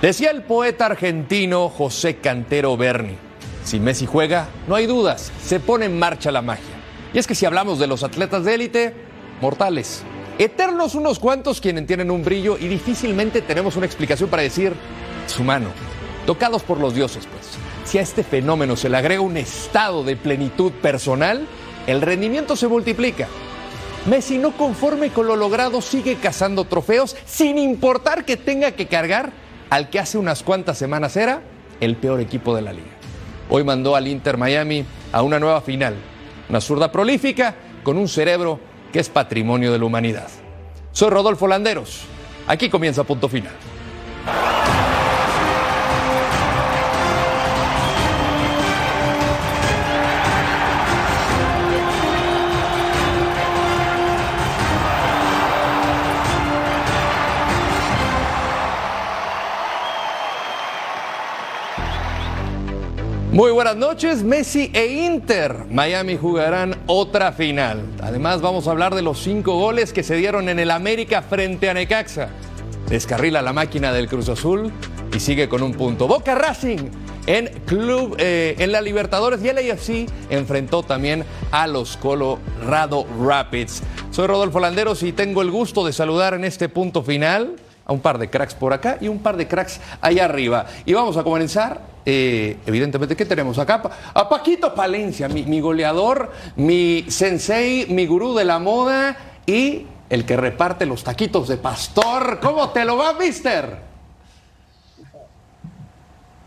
Decía el poeta argentino José Cantero Berni, si Messi juega, no hay dudas, se pone en marcha la magia. Y es que si hablamos de los atletas de élite, mortales, eternos unos cuantos quienes tienen un brillo y difícilmente tenemos una explicación para decir, es humano, tocados por los dioses pues. Si a este fenómeno se le agrega un estado de plenitud personal, el rendimiento se multiplica. Messi no conforme con lo logrado sigue cazando trofeos sin importar que tenga que cargar al que hace unas cuantas semanas era el peor equipo de la liga. Hoy mandó al Inter Miami a una nueva final, una zurda prolífica con un cerebro que es patrimonio de la humanidad. Soy Rodolfo Landeros. Aquí comienza punto final. Muy buenas noches, Messi e Inter. Miami jugarán otra final. Además vamos a hablar de los cinco goles que se dieron en el América frente a Necaxa. Descarrila la máquina del Cruz Azul y sigue con un punto. Boca Racing en club eh, en la Libertadores y el AFC enfrentó también a los Colorado Rapids. Soy Rodolfo Landeros y tengo el gusto de saludar en este punto final a un par de cracks por acá y un par de cracks allá arriba. Y vamos a comenzar, eh, evidentemente, ¿qué tenemos acá? A Paquito Palencia, mi, goleador, mi sensei, mi gurú de la moda y el que reparte los taquitos de pastor. ¿Cómo te lo va, mister?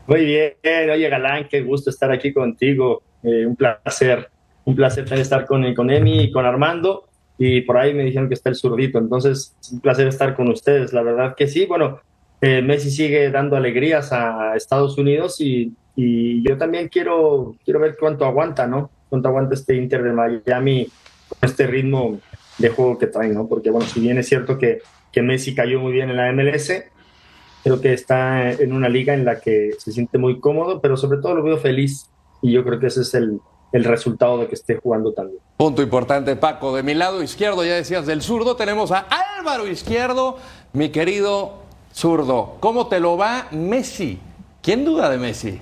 Muy bien, oye Galán, qué gusto estar aquí contigo. Eh, un placer, un placer estar con, con Emi y con Armando. Y por ahí me dijeron que está el zurdito, entonces es un placer estar con ustedes. La verdad que sí, bueno, eh, Messi sigue dando alegrías a Estados Unidos y, yo también quiero, quiero ver cuánto aguanta, ¿no? Cuánto aguanta este Inter de Miami con este ritmo de juego que trae, ¿no? Porque, bueno, si bien es cierto que, que Messi cayó muy bien en la MLS, creo que está en una liga en la que se siente muy cómodo, pero sobre todo lo veo feliz y yo creo que ese es el, el resultado de que esté jugando también. Punto importante, Paco. De mi lado izquierdo, ya decías del zurdo, tenemos a Álvaro Izquierdo, mi querido zurdo. ¿Cómo te lo va Messi? ¿Quién duda de Messi?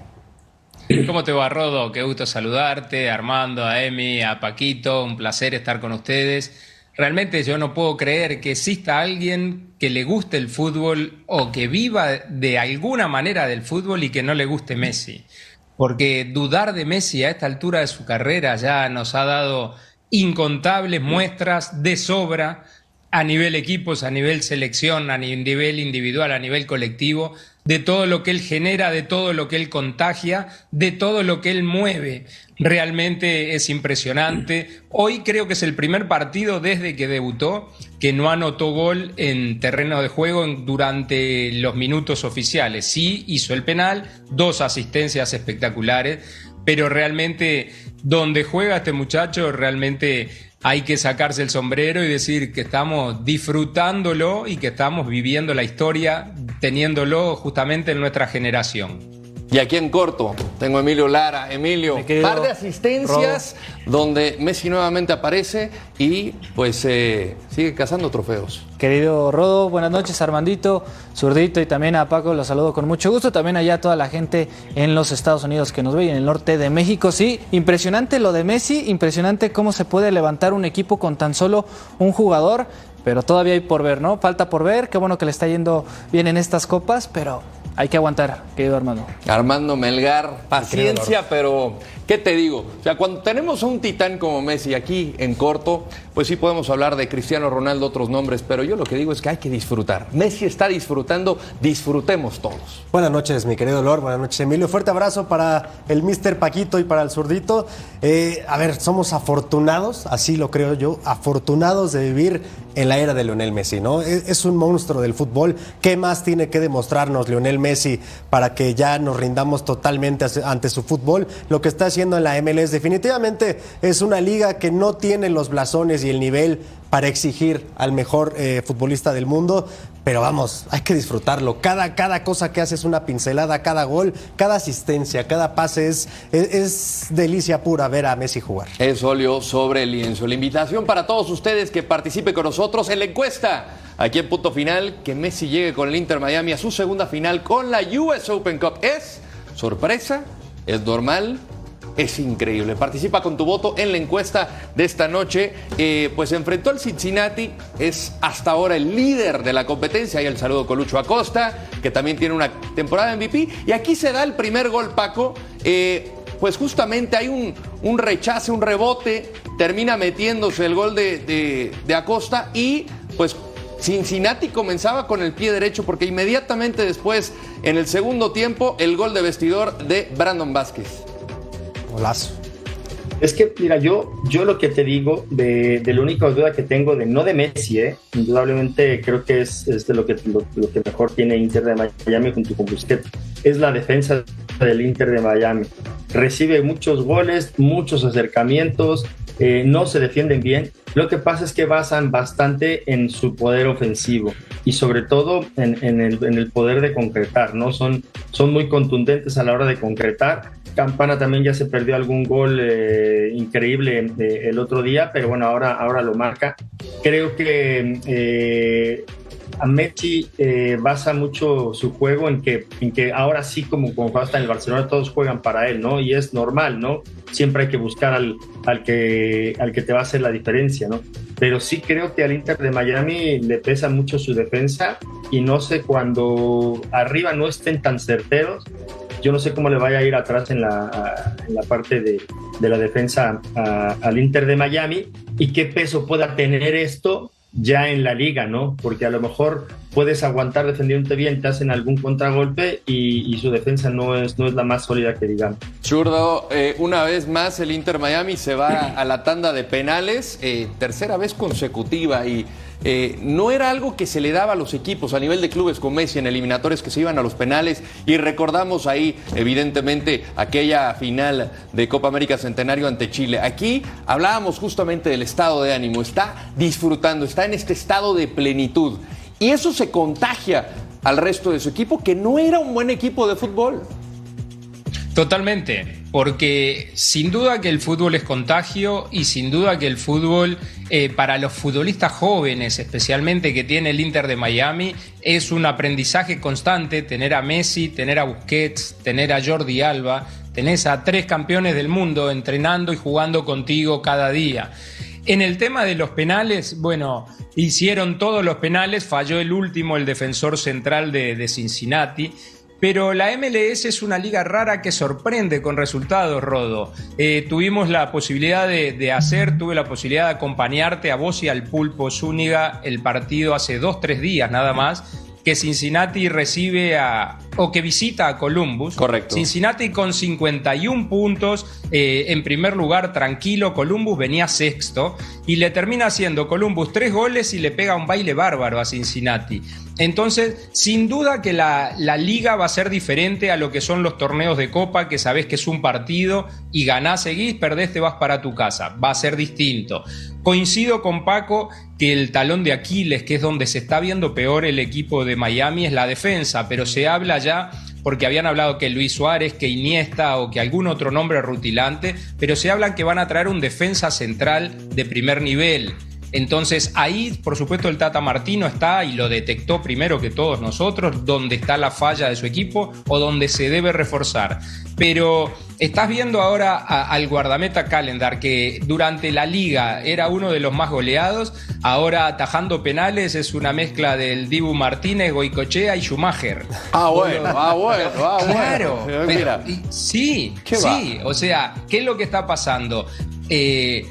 ¿Cómo te va, Rodo? Qué gusto saludarte, Armando, a Emi, a Paquito, un placer estar con ustedes. Realmente yo no puedo creer que exista alguien que le guste el fútbol o que viva de alguna manera del fútbol y que no le guste Messi porque dudar de Messi a esta altura de su carrera ya nos ha dado incontables muestras de sobra a nivel equipos, a nivel selección, a nivel individual, a nivel colectivo, de todo lo que él genera, de todo lo que él contagia, de todo lo que él mueve. Realmente es impresionante. Hoy creo que es el primer partido desde que debutó que no anotó gol en terreno de juego durante los minutos oficiales. Sí hizo el penal, dos asistencias espectaculares, pero realmente donde juega este muchacho realmente hay que sacarse el sombrero y decir que estamos disfrutándolo y que estamos viviendo la historia teniéndolo justamente en nuestra generación. Y aquí en corto tengo a Emilio Lara. Emilio, par de asistencias donde Messi nuevamente aparece y pues eh, sigue cazando trofeos. Querido Rodo, buenas noches, Armandito, Zurdito y también a Paco, los saludo con mucho gusto. También allá a toda la gente en los Estados Unidos que nos ve y en el norte de México. Sí, impresionante lo de Messi, impresionante cómo se puede levantar un equipo con tan solo un jugador pero todavía hay por ver, ¿no? Falta por ver, qué bueno que le está yendo bien en estas copas, pero hay que aguantar, querido Armando. Armando Melgar, paciencia, pero ¿qué te digo? O sea, cuando tenemos a un titán como Messi aquí en corto, pues sí podemos hablar de Cristiano Ronaldo, otros nombres, pero yo lo que digo es que hay que disfrutar. Messi está disfrutando, disfrutemos todos. Buenas noches, mi querido Lord, buenas noches, Emilio. Fuerte abrazo para el Mr. Paquito y para el zurdito. Eh, a ver, somos afortunados, así lo creo yo, afortunados de vivir en la era de Lionel Messi, ¿no? Es, es un monstruo del fútbol. ¿Qué más tiene que demostrarnos Lionel Messi para que ya nos rindamos totalmente ante su fútbol? Lo que está haciendo en la MLS definitivamente es una liga que no tiene los blasones y el nivel para exigir al mejor eh, futbolista del mundo, pero vamos, hay que disfrutarlo. Cada, cada cosa que hace es una pincelada, cada gol, cada asistencia, cada pase es, es, es delicia pura ver a Messi jugar. Es óleo sobre el lienzo. La invitación para todos ustedes que participen con nosotros en la encuesta. Aquí en punto final, que Messi llegue con el Inter Miami a su segunda final con la US Open Cup. ¿Es sorpresa? ¿Es normal? Es increíble. Participa con tu voto en la encuesta de esta noche. Eh, pues enfrentó al Cincinnati, es hasta ahora el líder de la competencia. Y el saludo con Lucho Acosta, que también tiene una temporada MVP. Y aquí se da el primer gol, Paco. Eh, pues justamente hay un, un, rechace, un rebote, termina metiéndose el gol de, de, de Acosta y pues Cincinnati comenzaba con el pie derecho porque inmediatamente después, en el segundo tiempo, el gol de vestidor de Brandon Vázquez. Golazo. Es que, mira, yo, yo lo que te digo de, de la única duda que tengo de no de Messi, ¿eh? indudablemente creo que es, es lo que, lo, que mejor tiene Inter de Miami junto con Busquets, es la defensa del Inter de Miami. Recibe muchos goles, muchos acercamientos, eh, no se defienden bien. Lo que pasa es que basan bastante en su poder ofensivo y sobre todo en, en, el, en el, poder de concretar, ¿no? Son, son muy contundentes a la hora de concretar. Campana también ya se perdió algún gol eh, increíble eh, el otro día, pero bueno, ahora, ahora lo marca. Creo que eh, a Messi eh, basa mucho su juego en que, en que ahora sí, como cuando está en el Barcelona, todos juegan para él, ¿no? Y es normal, ¿no? Siempre hay que buscar al, al, que, al que te va a hacer la diferencia, ¿no? Pero sí creo que al Inter de Miami le pesa mucho su defensa y no sé cuando arriba no estén tan certeros, yo no sé cómo le vaya a ir atrás en la, parte de, la defensa al Inter de Miami y qué peso pueda tener esto ya en la liga, ¿no? Porque a lo mejor puedes aguantar defendiéndote bien, te hacen algún contragolpe y, su defensa no es, no es la más sólida que digamos. Churdo, eh, una vez más el Inter Miami se va a la tanda de penales, eh, tercera vez consecutiva y eh, no era algo que se le daba a los equipos a nivel de clubes con Messi en eliminatorios que se iban a los penales y recordamos ahí evidentemente aquella final de Copa América Centenario ante Chile. Aquí hablábamos justamente del estado de ánimo, está disfrutando, está en este estado de plenitud y eso se contagia al resto de su equipo que no era un buen equipo de fútbol. Totalmente, porque sin duda que el fútbol es contagio y sin duda que el fútbol eh, para los futbolistas jóvenes, especialmente que tiene el Inter de Miami, es un aprendizaje constante tener a Messi, tener a Busquets, tener a Jordi Alba, tenés a tres campeones del mundo entrenando y jugando contigo cada día. En el tema de los penales, bueno, hicieron todos los penales, falló el último, el defensor central de, Cincinnati. Pero la MLS es una liga rara que sorprende con resultados, Rodo. Eh, tuvimos la posibilidad de, de, hacer, tuve la posibilidad de acompañarte a vos y al Pulpo Zúñiga el partido hace dos, tres días nada más, que Cincinnati recibe a, o que visita a Columbus. Correcto. Cincinnati con 51 puntos, eh, en primer lugar, tranquilo. Columbus venía sexto y le termina haciendo Columbus tres goles y le pega un baile bárbaro a Cincinnati. Entonces, sin duda que la, liga va a ser diferente a lo que son los torneos de copa, que sabés que es un partido y ganás, seguís, perdés, te vas para tu casa. Va a ser distinto. Coincido con Paco que el talón de Aquiles, que es donde se está viendo peor el equipo de Miami, es la defensa, pero se habla ya porque habían hablado que Luis Suárez, que Iniesta o que algún otro nombre rutilante, pero se hablan que van a traer un defensa central de primer nivel. Entonces ahí, por supuesto, el Tata Martino está y lo detectó primero que todos nosotros, donde está la falla de su equipo o donde se debe reforzar. Pero estás viendo ahora al guardameta Calendar, que durante la liga era uno de los más goleados, ahora atajando penales es una mezcla del Dibu Martínez, Goicochea y Schumacher. Ah, bueno, ah, bueno, ah, bueno. Claro, sí, sí, o sea, ¿qué es lo que está pasando? Eh,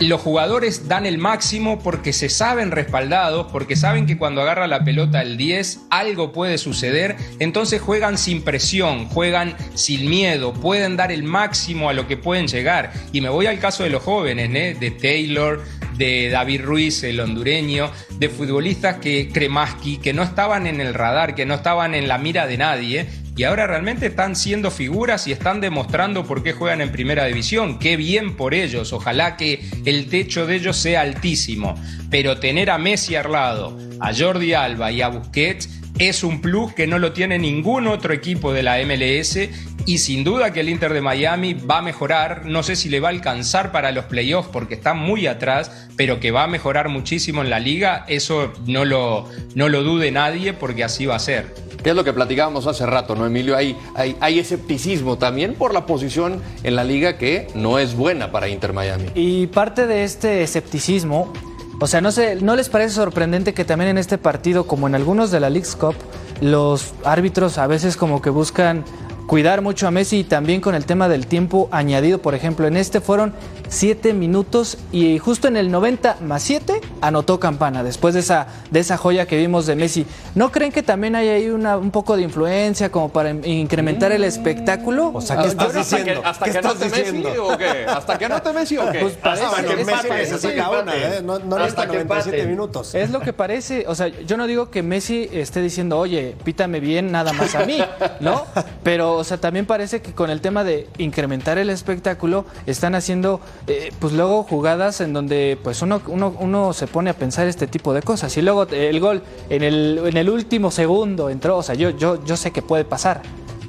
los jugadores dan el máximo porque se saben respaldados, porque saben que cuando agarra la pelota el 10 algo puede suceder, entonces juegan sin presión, juegan sin miedo, pueden dar el máximo a lo que pueden llegar. Y me voy al caso de los jóvenes, ¿eh? de Taylor, de David Ruiz, el hondureño, de futbolistas que Kremaski, que no estaban en el radar, que no estaban en la mira de nadie, y ahora realmente están siendo figuras y están demostrando por qué juegan en primera división. Qué bien por ellos, ojalá que el techo de ellos sea altísimo. Pero tener a Messi al lado, a Jordi Alba y a Busquets es un plus que no lo tiene ningún otro equipo de la MLS y sin duda que el Inter de Miami va a mejorar, no sé si le va a alcanzar para los playoffs porque está muy atrás, pero que va a mejorar muchísimo en la liga, eso no lo, no lo dude nadie porque así va a ser. ¿Qué es lo que platicábamos hace rato, no, Emilio? Hay, hay, hay, escepticismo también por la posición en la liga que no es buena para Inter Miami. Y parte de este escepticismo o sea, no, sé, ¿no les parece sorprendente que también en este partido, como en algunos de la League's Cup, los árbitros a veces como que buscan cuidar mucho a Messi y también con el tema del tiempo añadido. Por ejemplo, en este fueron 7 minutos y justo en el 90 más 7 anotó Campana después de esa, de esa joya que vimos de Messi. ¿No creen que también hay ahí una, un poco de influencia como para incrementar el espectáculo? O sea, ¿qué estás diciendo? ¿Hasta que, ¿Hasta que Messi o qué? ¿Hasta que anote Messi o qué? Pues hasta que Messi necesita una, ¿eh? No, no hasta 97 minutos. Es lo que parece, o sea, yo no digo que Messi esté diciendo, oye, pítame bien nada más a mí, ¿no? Pero o sea, también parece que con el tema de incrementar el espectáculo están haciendo, eh, pues luego jugadas en donde pues uno, uno, uno, se pone a pensar este tipo de cosas. Y luego el gol en el, en el último segundo entró, o sea, yo, yo, yo sé que puede pasar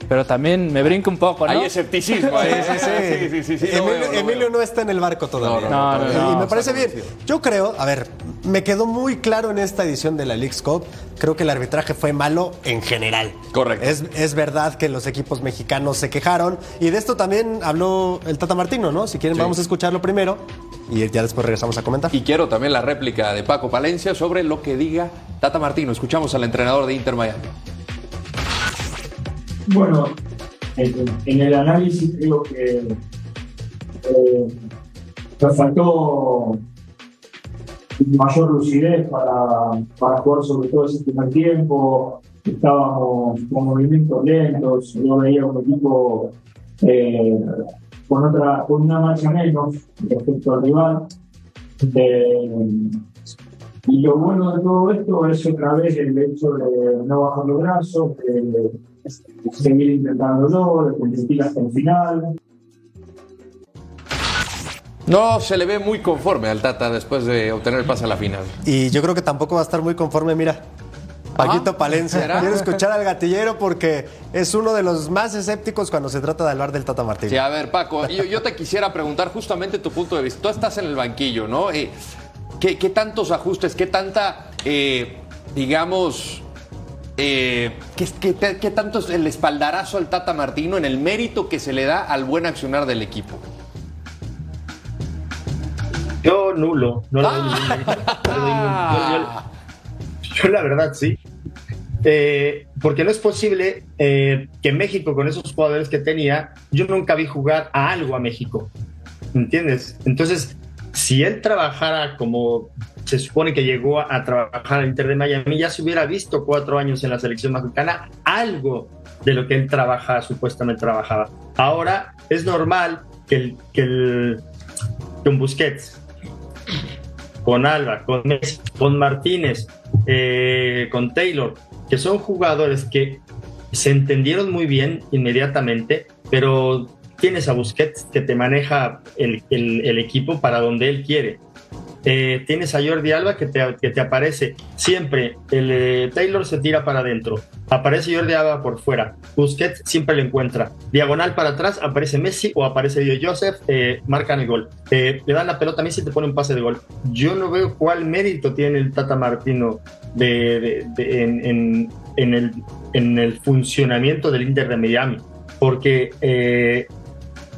pero también me brinco un poco, ¿no? Hay escepticismo. sí, sí, sí. sí, Emilio, no, está en el barco todavía. No, no, y me parece bien. Yo creo, a ver, me quedó muy claro en esta edición de la League's Cup, creo que el arbitraje fue malo en general. Correcto. Es, es verdad que los equipos mexicanos se quejaron y de esto también habló el Tata Martino, ¿no? Si quieren vamos a escucharlo primero y ya después regresamos a comentar. Y quiero también la réplica de Paco Palencia sobre lo que diga Tata Martino. Escuchamos al entrenador de Inter Miami. Bueno, en, el análisis creo que eh, nos faltó mayor lucidez para, para jugar sobre todo ese primer tiempo. Estábamos con movimientos lentos, yo veía un equipo eh, con, otra, con una marcha menos respecto al rival. y lo bueno de todo esto es otra vez el hecho de no bajar los brazos, de seguir intentándolo, de competir hasta el final. No se le ve muy conforme al Tata después de obtener el pase a la final. Y yo creo que tampoco va a estar muy conforme, mira. Paquito Palencia. Quiero escuchar al gatillero porque es uno de los más escépticos cuando se trata de hablar del Tata Martínez. Sí, a ver, Paco, yo, te quisiera preguntar justamente tu punto de vista. Tú estás en el banquillo, ¿no? Eh, ¿qué, tantos ajustes, qué tanta, eh, digamos, eh, ¿qué, tanto es el espaldarazo al Tata Martino en el mérito que se le da al buen accionar del equipo? Yo nulo, no yo, la verdad sí. Eh, porque no es posible eh, que México, con esos jugadores que tenía, yo nunca vi jugar a algo a México. ¿Entiendes? Entonces, si él trabajara como se supone que llegó a, trabajar al Inter de Miami, ya se hubiera visto cuatro años en la selección mexicana algo de lo que él trabaja, supuestamente trabajaba. Ahora es normal que el, que el con Busquets, con Alba, con Messi, con Martínez, eh, con Taylor, que son jugadores que se entendieron muy bien inmediatamente, pero tienes a Busquets que te maneja el, el equipo para donde él quiere eh, tienes a Jordi Alba que te, que te aparece siempre. El eh, Taylor se tira para adentro. Aparece Jordi Alba por fuera. Busquets siempre lo encuentra. Diagonal para atrás aparece Messi o aparece Dio Joseph. Eh, marcan el gol. le dan la pelota a Messi y te pone un pase de gol. Yo no veo cuál mérito tiene el Tata Martino de, en, el, en el funcionamiento del Inter de Miami. Porque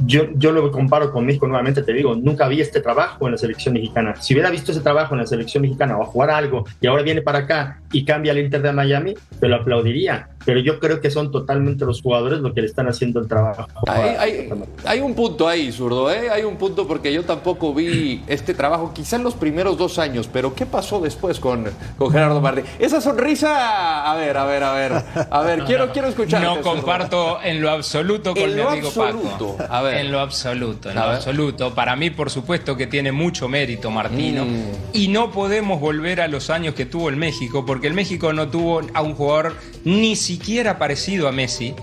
yo, yo lo comparo con México nuevamente, te digo, nunca vi este trabajo en la selección mexicana. Si hubiera visto ese trabajo en la selección mexicana o a jugar algo y ahora viene para acá y cambia al Inter de Miami, te lo aplaudiría. Pero yo creo que son totalmente los jugadores los que le están haciendo el trabajo. Hay, hay- hay un punto ahí, zurdo, ¿eh? Hay un punto porque yo tampoco vi este trabajo, quizá en los primeros dos años, pero ¿qué pasó después con, con Gerardo Martí? Esa sonrisa, a ver, a ver, a ver, a ver, quiero, quiero escuchar. No comparto en lo absoluto con En mi lo amigo absoluto. Paco. A ver. En lo absoluto, en A lo ver. absoluto. Para mí, por supuesto, que tiene mucho mérito Martino. Mm. Y no podemos volver a los años que tuvo el México, porque el México no tuvo a un jugador ni siquiera parecido a Messi.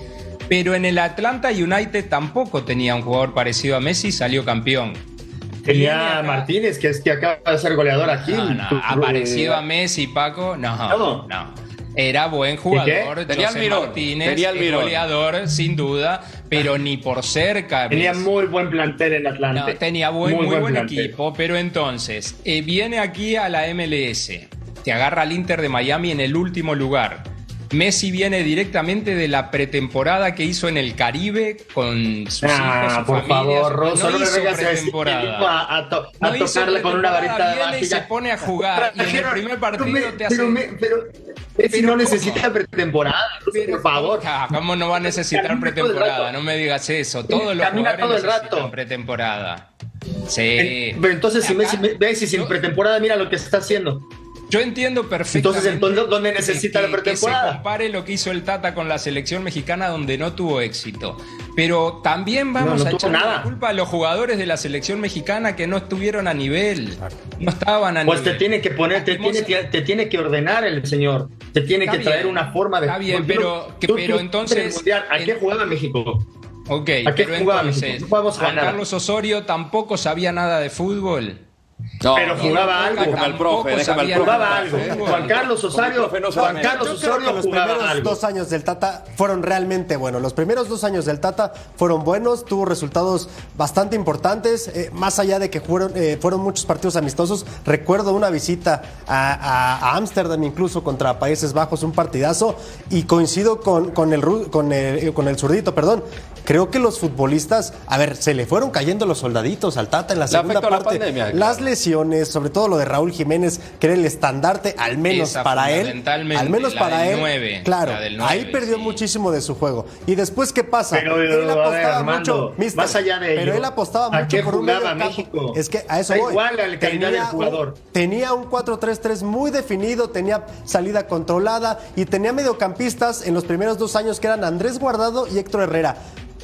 Pero en el Atlanta United tampoco tenía un jugador parecido a Messi y salió campeón. Tenía Martínez, que es que acaba de ser goleador aquí. No, no, aparecido eh, a Messi, Paco, no, No. Era buen jugador, Tenía Almirón, Martínez, tenía Almirón. goleador, sin duda, pero ni por cerca. Tenía Messi. muy buen plantel en Atlante. No, tenía buen, muy, buen, equipo, pero entonces eh, viene aquí a la MLS, te agarra al Inter de Miami en el último lugar. Messi viene directamente de la pretemporada que hizo en el Caribe con sus hijos, Ah, su por familia. favor, Rosso, no hizo a decir que pretemporada. vino a, a to- a No hizo tocarle con una varita de y se pone a jugar y en el primer partido me- te hace... Pero, me- pero Pero no ¿cómo? necesita pretemporada, Rosso, por favor. ah, ¿Cómo no va a necesitar pretemporada? No me digas eso. Todos los Camina jugadores todo el necesitan rato. pretemporada. Sí. Pero entonces, si Messi, Messi sin pretemporada, mira lo que está haciendo. Yo entiendo perfectamente. Entonces, ¿dónde necesita que- la pretemporada? Que se compare lo que hizo el Tata con la selección mexicana, donde no tuvo éxito. Pero también vamos No, no a echar nada. la culpa a los jugadores de la selección mexicana que no estuvieron a nivel. No estaban a Pues te nivel. tiene que poner, te tiene, que- te tiene que ordenar el señor. Te tiene Está que traer bien, una forma de. está bien, pero- tú- que- tú- pero tú- entonces- en el Mundial, ¿A qué en- jugaba México? Ok, ¿A qué pero jugaba entonces, México? Juan ganar. Carlos Osorio tampoco sabía nada de fútbol. No, Pero no, jugaba algo. Déjame al profe, déjame al sabía profe. Jugaba algo. Juan Carlos Osorio, no Juan. Carlos Yo creo que Osorio los jugaba primeros algo. dos años del Tata fueron realmente buenos. Los primeros dos años del Tata fueron buenos, tuvo resultados bastante importantes, eh, más allá de que fueron, eh, fueron muchos partidos amistosos. Recuerdo una visita a- Ámsterdam incluso contra Países Bajos, un partidazo, y coincido con, con, el, con, el, con el zurdito, perdón. Creo que los futbolistas, a ver, se le fueron cayendo los soldaditos al Tata en la Le segunda afectó la parte. pandemia, claro. Las lesiones, sobre todo lo de Raúl Jiménez, que era el estandarte, al menos Esa, para él. Al menos la para del él. claro, la del ahí perdió sí. muchísimo de su juego. Y después, ¿qué pasa? Pero, él a ver, apostaba Armando, mucho, mister, más allá de pero ello, él apostaba ¿a mucho por un medio campo. México? Es que a eso Da voy. igual la calidad del un- jugador. tenía un 4-3-3 muy definido, tenía salida controlada y tenía mediocampistas en los primeros dos años que eran Andrés Guardado y Héctor Herrera.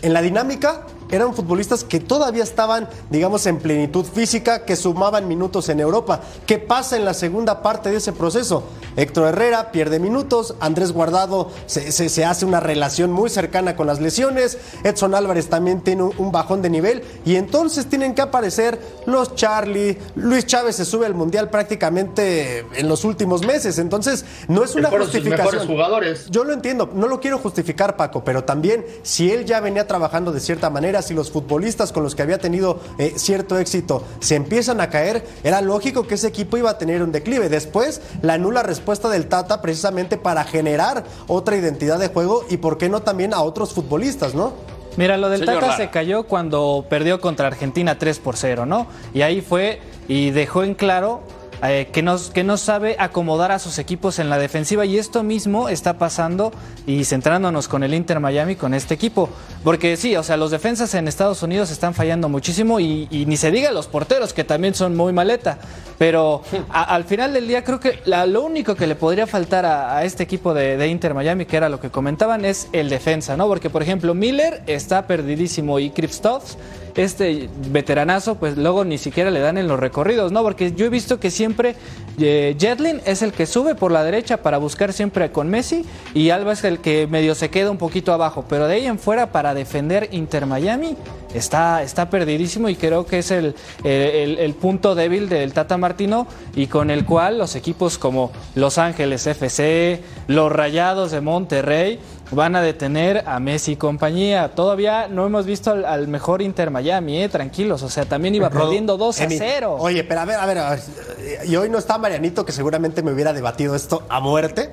En la dinámica eran futbolistas que todavía estaban, digamos, en plenitud física, que sumaban minutos en Europa. ¿Qué pasa en la segunda parte de ese proceso? Héctor Herrera pierde minutos, Andrés Guardado se, se- se hace una relación muy cercana con las lesiones, Edson Álvarez también tiene un, un bajón de nivel y entonces tienen que aparecer los Charlie, Luis Chávez se sube al Mundial prácticamente en los últimos meses, entonces no es una sus justificación. jugadores. Yo lo entiendo, no lo quiero justificar, Paco, pero también si él ya venía trabajando de cierta manera, si los futbolistas con los que había tenido eh, cierto éxito se empiezan a caer, era lógico que ese equipo iba a tener un declive. Después, la nula respuesta del Tata precisamente para generar otra identidad de juego y, ¿por qué no también a otros futbolistas, no? Mira, lo del Señor Tata Lara. se cayó cuando perdió contra Argentina 3 por 0, ¿no? Y ahí fue y dejó en claro eh, que, no, que no sabe acomodar a sus equipos en la defensiva y esto mismo está pasando y centrándonos con el Inter Miami con este equipo. Porque sí, o sea, los defensas en Estados Unidos están fallando muchísimo y, ni se diga los porteros que también son muy maleta. Pero al final del día creo que lo único que le podría faltar a, este equipo de, de Inter Miami, que era lo que comentaban, es el defensa, ¿no? Porque por ejemplo Miller está perdidísimo y Kristoff este veteranazo, pues luego ni siquiera le dan en los recorridos, ¿no? Porque yo he visto que siempre eh, Jetlin es el que sube por la derecha para buscar siempre con Messi y Alba es el que medio se queda un poquito abajo, pero de ahí en fuera para defender Inter Miami está, está perdidísimo y creo que es el, el- el punto débil del Tata Martino y con el cual los equipos como Los Ángeles FC, los Rayados de Monterrey, van a detener a Messi y compañía. Todavía no hemos visto al, al mejor Inter Miami, eh, tranquilos. O sea, también iba perdiendo 2 a Emi, 0. Oye, pero a ver, a ver, a ver, y hoy no está Marianito, que seguramente me hubiera debatido esto a muerte.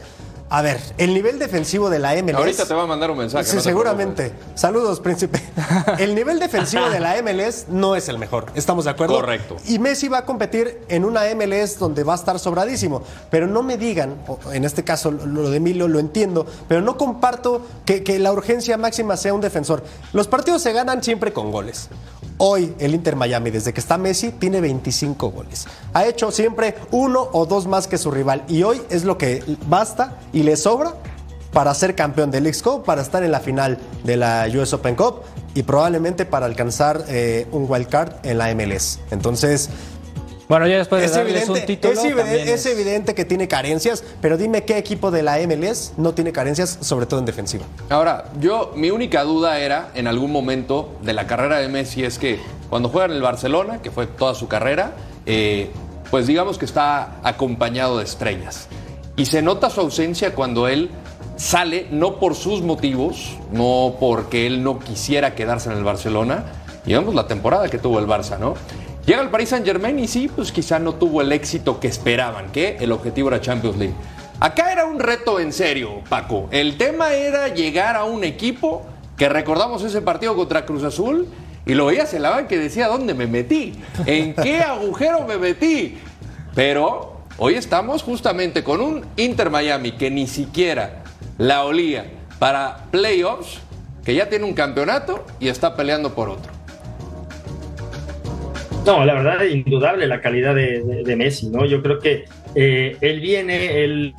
A ver, el nivel defensivo de la MLS. Ahorita te va a mandar un mensaje. Sí, seguramente. Saludos, príncipe. El nivel defensivo de la MLS no es el mejor. ¿Estamos de acuerdo? Correcto. Y Messi va a competir en una MLS donde va a estar sobradísimo. Pero no me digan, en este caso lo de Emilio lo entiendo, pero no comparto que, que la urgencia máxima sea un defensor. Los partidos se ganan siempre con goles. Hoy el Inter Miami, desde que está Messi, tiene 25 goles. Ha hecho siempre uno o dos más que su rival. Y hoy es lo que basta y le sobra para ser campeón del League Cup, para estar en la final de la US Open Cup y probablemente para alcanzar eh, un wild card en la MLS. Entonces, bueno, ya después de es darles evidente, un título, es, evidente, también es evidente que tiene carencias, pero dime qué equipo de la MLS no tiene carencias, sobre todo en defensiva. Ahora, yo, mi única duda era en algún momento de la carrera de Messi es que cuando juega en el Barcelona, que fue toda su carrera, eh, pues digamos que está acompañado de estrellas. Y se nota su ausencia cuando él sale, no por sus motivos, no porque él no quisiera quedarse en el Barcelona, digamos la temporada que tuvo el Barça, ¿no? Llega al Paris Saint Germain y sí, pues quizá no tuvo el éxito que esperaban, que el objetivo era Champions League. Acá era un reto en serio, Paco. El tema era llegar a un equipo que recordamos ese partido contra Cruz Azul y lo veías en la banca y decía, ¿dónde me metí? ¿En qué agujero me metí? Pero hoy estamos justamente con un Inter Miami que ni siquiera la olía para playoffs, que ya tiene un campeonato y está peleando por otro. No, la verdad, indudable la calidad de, Messi, ¿no? Yo creo que eh, él viene, él,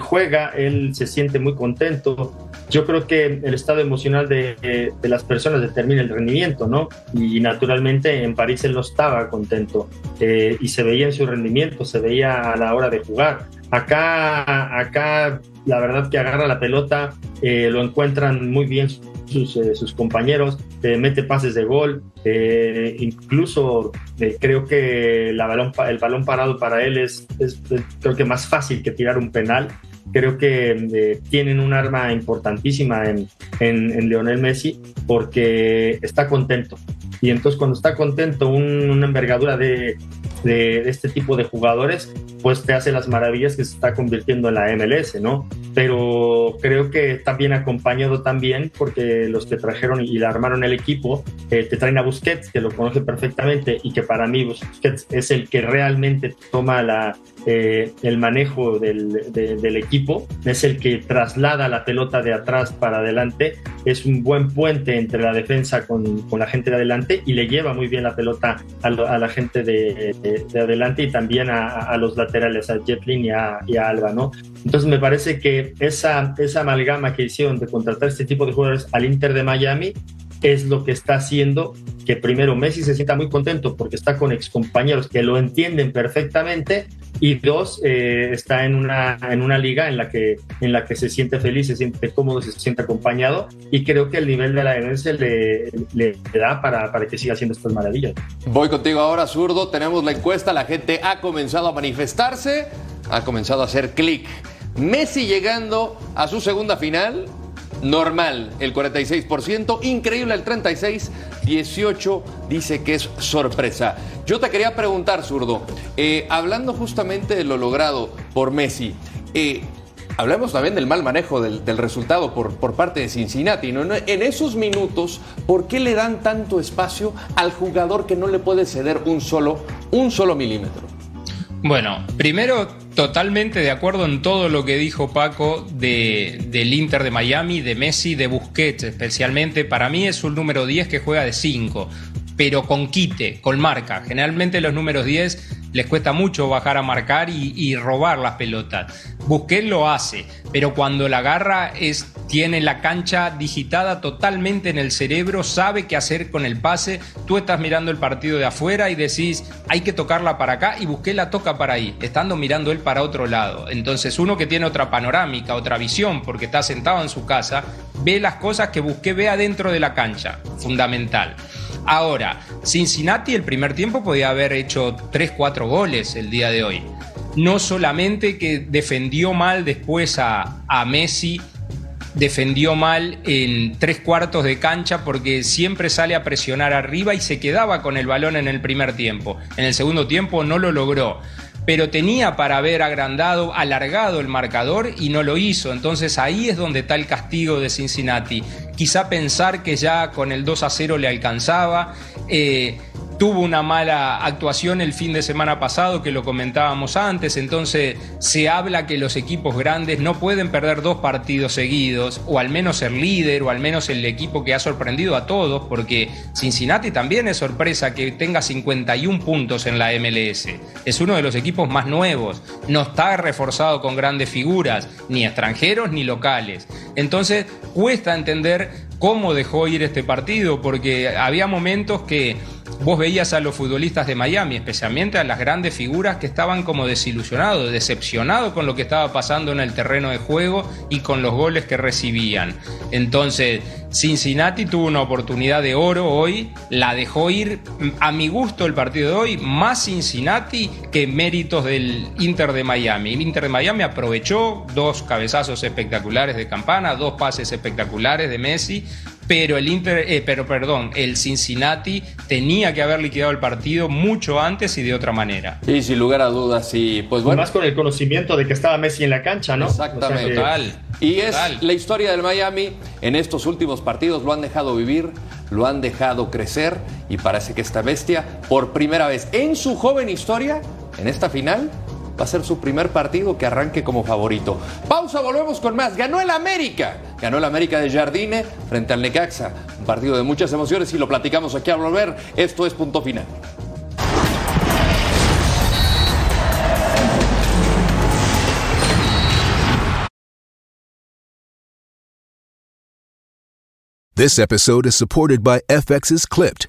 juega, él se siente muy contento. Yo creo que el estado emocional de, de, las personas determina el rendimiento, ¿no? Y naturalmente en París él no estaba contento eh, y se veía en su rendimiento, se veía a la hora de jugar. Acá, acá la verdad que agarra la pelota, eh, lo encuentran muy bien sus, eh, sus compañeros, eh, mete pases de gol, eh, incluso creo que la balón, el balón parado para él es, es, creo que más fácil que tirar un penal. Creo que tienen un arma importantísima en, en, Lionel Messi porque está contento. Y entonces cuando está contento, un, una envergadura de, de, este tipo de jugadores, pues te hace las maravillas que se está convirtiendo en la MLS, ¿no? Pero creo que está bien acompañado también porque los que trajeron y le armaron el equipo eh, te traen a Busquets, que lo conoce perfectamente y que para mí Busquets es el que realmente toma la, eh, el manejo del, de, del, equipo, es el que traslada la pelota de atrás para adelante, es un buen puente entre la defensa con, con la gente de adelante y le lleva muy bien la pelota a, lo, a la gente de, de, de, adelante y también a, a los laterales, a Jetlin y a, y a, Alba, ¿no? Entonces me parece que esa, esa amalgama que hicieron de contratar este tipo de jugadores al Inter de Miami es lo que está haciendo que primero Messi se sienta muy contento porque está con excompañeros que lo entienden perfectamente y dos, eh, está en una, en una liga en la, que, en la que se siente feliz, se siente cómodo, se siente acompañado y creo que el nivel de la le, le, le da para, para que siga haciendo estas maravillas. Voy contigo ahora, zurdo, tenemos la encuesta, la gente ha comenzado a manifestarse, ha comenzado a hacer clic. Messi llegando a su segunda final, normal el 46%, increíble el 36%, 18% dice que es sorpresa. Yo te quería preguntar, zurdo, eh, hablando justamente de lo logrado por Messi, eh, hablemos también del mal manejo del, del resultado por, por, parte de Cincinnati. ¿no? En esos minutos, ¿por qué le dan tanto espacio al jugador que no le puede ceder un solo, un solo milímetro? Bueno, primero totalmente de acuerdo en todo lo que dijo Paco de, del Inter de Miami, de Messi, de Busquets especialmente. Para mí es un número 10 que juega de 5, pero con quite, con marca. Generalmente los números 10 les cuesta mucho bajar a marcar y, robar las pelotas. Busquets lo hace, pero cuando la agarra es, tiene la cancha digitada totalmente en el cerebro, sabe qué hacer con el pase. Tú estás mirando el partido de afuera y decís, hay que tocarla para acá y Busquets la toca para ahí, estando mirando él para otro lado. Entonces uno que tiene otra panorámica, otra visión, porque está sentado en su casa, ve las cosas que Busquets ve adentro de la cancha, fundamental. Ahora, Cincinnati el primer tiempo podía haber hecho 3-4 goles el día de hoy. No solamente que defendió mal después a, a Messi, defendió mal en tres cuartos de cancha porque siempre sale a presionar arriba y se quedaba con el balón en el primer tiempo. En el segundo tiempo no lo logró. pero tenía para haber agrandado, alargado el marcador y no lo hizo. Entonces ahí es donde está el castigo de Cincinnati. Quizá pensar que ya con el 2 a 0 le alcanzaba. Eh, tuvo una mala actuación el fin de semana pasado, que lo comentábamos antes, entonces se habla que los equipos grandes no pueden perder dos partidos seguidos, o al menos el líder, o al menos el equipo que ha sorprendido a todos, porque Cincinnati también es sorpresa que tenga 51 puntos en la MLS. Es uno de los equipos más nuevos, no está reforzado con grandes figuras, ni extranjeros ni locales. Entonces cuesta entender cómo dejó ir este partido, porque había momentos que vos veías a los futbolistas de Miami, especialmente a las grandes figuras que estaban como desilusionados, decepcionados con lo que estaba pasando en el terreno de juego y con los goles que recibían. Entonces, Cincinnati tuvo una oportunidad de oro hoy, la dejó ir a mi gusto el partido de hoy, más Cincinnati que méritos del Inter de Miami. El Inter de Miami aprovechó dos cabezazos espectaculares de Campana, dos pases espectaculares de Messi, pero el Inter, eh, pero perdón, el Cincinnati tenía que haber liquidado el partido mucho antes y de otra manera. Y sin lugar a dudas, sí. Pues bueno. Más con el conocimiento de que estaba Messi en la cancha, ¿no? Exactamente. Y es la historia del Miami. En estos últimos partidos lo han dejado vivir, lo han dejado crecer y parece que esta bestia, por primera vez en su joven historia, en esta final, va a ser su primer partido que arranque como favorito. Pausa, volvemos con más. Ganó el América. Ganó el América de Jardine frente al Necaxa. Un partido de muchas emociones y lo platicamos aquí a volver. Esto es punto final. This episode is supported by FX's Clipped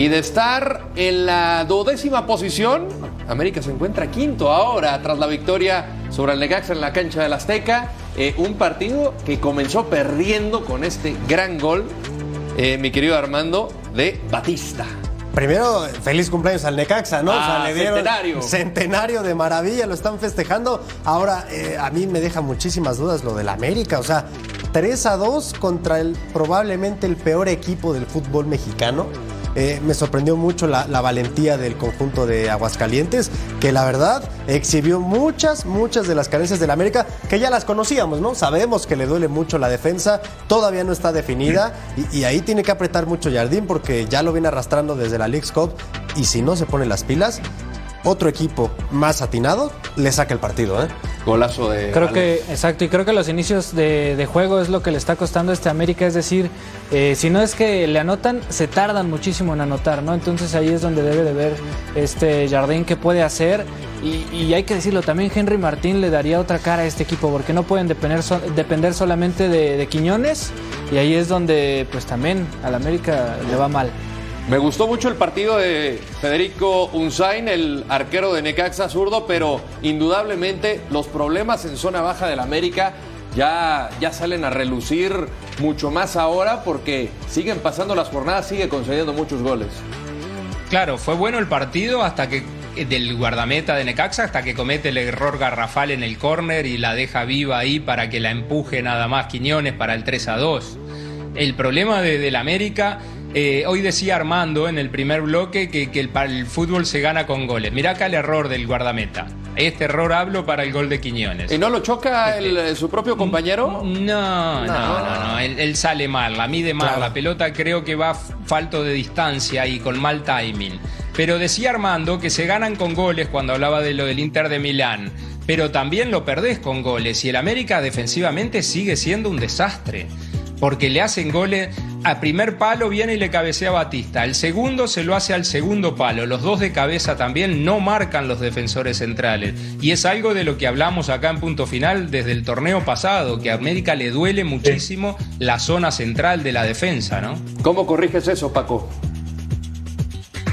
Y de estar en la duodécima posición, América se encuentra quinto ahora tras la victoria sobre el Necaxa en la cancha del Azteca. Eh, un partido que comenzó perdiendo con este gran gol, eh, mi querido Armando, de Batista. Primero, feliz cumpleaños al Necaxa, ¿no? Ah, centenario. Centenario de maravilla, lo están festejando. Ahora, eh, a mí me deja muchísimas dudas lo del América. O sea, 3 a 2 contra el probablemente el peor equipo del fútbol mexicano. Eh, me sorprendió mucho la, valentía del conjunto de Aguascalientes, que la verdad exhibió muchas, muchas de las carencias del América, que ya las conocíamos, ¿no? Sabemos que le duele mucho la defensa, todavía no está definida, y, ahí tiene que apretar mucho Jardín porque ya lo viene arrastrando desde la League's Cup, y si no se pone las pilas, otro equipo más atinado le saca el partido. ¿eh? Golazo de. Creo que, exacto, y creo que los inicios de, juego es lo que le está costando a este América. Es decir, eh, si no es que le anotan, se tardan muchísimo en anotar, ¿no? Entonces ahí es donde debe de ver este Jardín qué puede hacer. Y, hay que decirlo, también Henry Martín le daría otra cara a este equipo, porque no pueden depender, depender solamente de, de Quiñones. Y ahí es donde, pues también al América le va mal. Me gustó mucho el partido de Federico Unzain, el arquero de Necaxa zurdo, pero indudablemente los problemas en zona baja del América ya, ya salen a relucir mucho más ahora porque siguen pasando las jornadas, sigue concediendo muchos goles. Claro, fue bueno el partido hasta que del guardameta de Necaxa hasta que comete el error garrafal en el córner y la deja viva ahí para que la empuje nada más Quiñones para el 3 a 2. El problema de, del América eh, hoy decía Armando en el primer bloque que, el, fútbol se gana con goles. Mirá acá el error del guardameta. Este error hablo para el gol de Quiñones. ¿Y no lo choca este, su propio compañero? No, no, no, no. Él, sale mal, la mide mal. La pelota creo que va falto de distancia y con mal timing. Pero decía Armando que se ganan con goles cuando hablaba de lo del Inter de Milán. Pero también lo perdés con goles y el América defensivamente sigue siendo un desastre porque le hacen goles. A primer palo viene y le cabecea a Batista. El segundo se lo hace al segundo palo. Los dos de cabeza también no marcan los defensores centrales. Y es algo de lo que hablamos acá en punto final desde el torneo pasado, que a América le duele muchísimo la zona central de la defensa, ¿no? ¿Cómo corriges eso, Paco?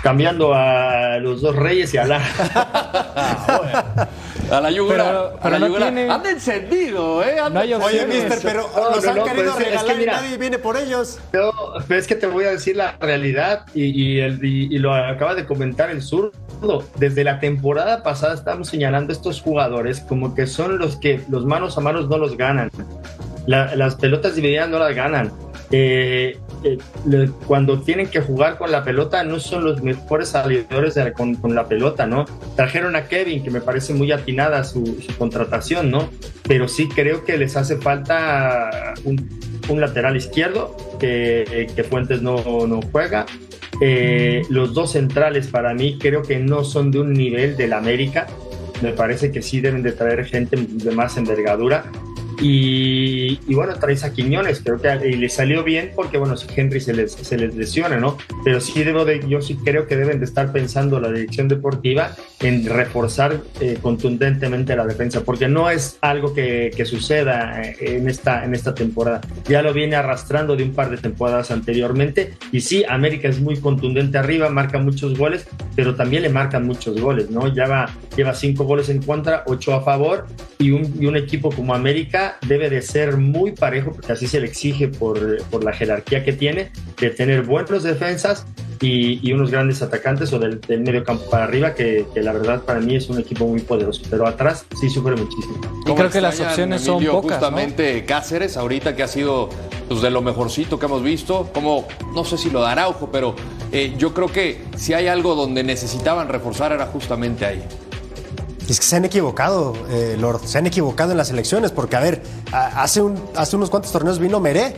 Cambiando a los dos reyes y a la... A la yugular. Pero- a la no yugular. tiene- Anda encendido, ¿eh? Anda No Oye, mister, pero No, no, han no, querido pues, es que regalar mira- y nadie viene por ellos. Pero, pero es que te voy a decir la realidad y, y el- y- y lo acaba de comentar el zurdo. Desde la temporada pasada estamos señalando a estos jugadores como que son los que los manos a manos no los ganan. La- las pelotas divididas no las ganan. Eh, eh, cuando tienen que jugar con la pelota no son los mejores salidores con, con la pelota, ¿no? Trajeron a Kevin, que me parece muy atinada su, su contratación, ¿no? Pero sí creo que les hace falta un, un lateral izquierdo, que, que Fuentes no, no juega. Eh, los dos centrales para mí creo que no son de un nivel del América. Me parece que sí deben de traer gente de más envergadura. Y, y bueno, traes a Quiñones, creo que le salió bien porque, bueno, Henry se les, se les lesiona, ¿no? Pero sí debo de, yo sí creo que deben de estar pensando la dirección deportiva en reforzar eh, contundentemente la defensa, porque no es algo que, que suceda eh, en esta, en esta temporada. Ya lo viene arrastrando de un par de temporadas anteriormente. Y sí, América es muy contundente arriba, marca muchos goles, pero también le marcan muchos goles, ¿no? Ya va, lleva cinco goles en contra, ocho a favor, y un, y un equipo como América debe de ser muy parejo, porque así se le exige por, por la jerarquía que tiene, de tener buenos defensas y, y unos grandes atacantes o del, del medio campo para arriba, que, que la verdad para mí es un equipo muy poderoso, pero atrás sí sufre muchísimo. Y creo que las opciones son Emilio, pocas, ¿no? Justamente Cáceres, ahorita que ha sido pues, de lo mejorcito que hemos visto, como no sé si lo dará Araujo, pero eh, yo creo que si hay algo donde necesitaban reforzar era justamente ahí. Es que se han equivocado, eh, Lord, se han equivocado en las elecciones, porque a ver, hace, un, hace unos cuantos torneos vino Meré,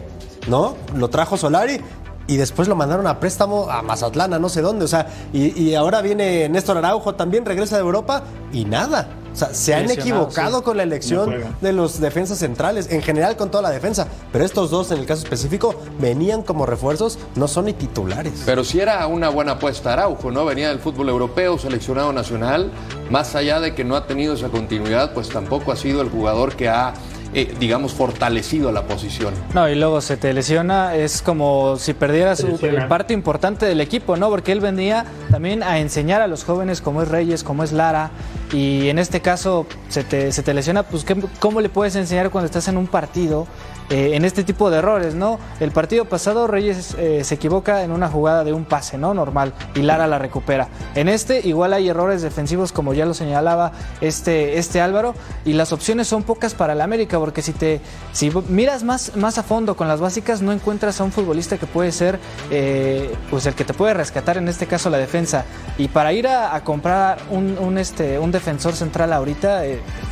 ¿no? Lo trajo Solari y después lo mandaron a préstamo a Mazatlán, a no sé dónde, o sea, y, y ahora viene Néstor Araujo también, regresa de Europa y nada. O sea, se han equivocado sí. con la elección de los defensas centrales, en general con toda la defensa, pero estos dos en el caso específico venían como refuerzos, no son ni titulares. Pero sí era una buena apuesta Araujo, ¿no? Venía del fútbol europeo, seleccionado nacional. Más allá de que no ha tenido esa continuidad, pues tampoco ha sido el jugador que ha, eh, digamos, fortalecido la posición. No, y luego se te lesiona, es como si perdieras parte importante del equipo, ¿no? Porque él venía también a enseñar a los jóvenes como es Reyes, como es Lara, y en este caso se te, se te lesiona, pues ¿qué- ¿cómo le puedes enseñar cuando estás en un partido eh, en este tipo de errores, ¿no? El partido pasado Reyes eh, se equivoca en una jugada de un pase, ¿no? Normal, y Lara la recupera. En este igual hay errores defensivos, como ya lo señalaba este, este Álvaro, y las opciones son pocas para el América, porque si te si miras más, más a fondo con las básicas, no encuentras a un futbolista que puede ser eh, pues el que te puede rescatar, en este caso la defensa. Y para ir a, comprar un, este, un defensor central ahorita,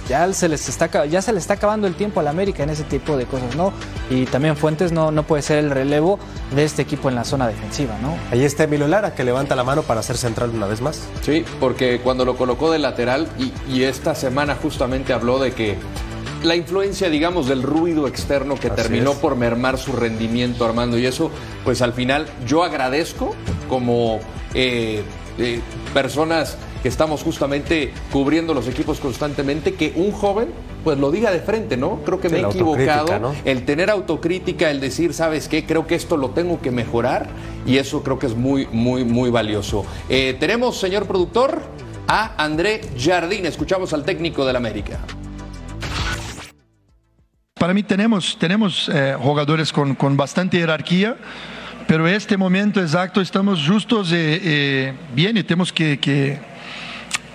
ya, se les está, ya se le está acabando el tiempo al América en ese tipo de cosas, ¿no? Y también Fuentes no, no puede ser el relevo de este equipo en la zona defensiva, ¿no? Ahí está Emilio Lara, que levanta la mano para ser central una vez más. Sí, porque cuando lo colocó de lateral y, y esta semana justamente habló de que la influencia, digamos, del ruido externo que Así terminó es. por mermar su rendimiento, Armando, y eso, pues al final yo agradezco como eh, eh, personas que estamos justamente cubriendo los equipos constantemente, que un joven pues lo diga de frente, ¿no? Creo que Sí, me he la equivocado, ¿no? el tener autocrítica, el decir, ¿sabes qué? Creo que esto lo tengo que mejorar y eso creo que es muy, muy, muy valioso. Eh, tenemos, señor productor, a André Jardín. Escuchamos al técnico del América. Para mí tenemos, tenemos eh, jugadores con, con bastante jerarquía, pero este momento exacto estamos justos eh, eh, bien y tenemos que, que,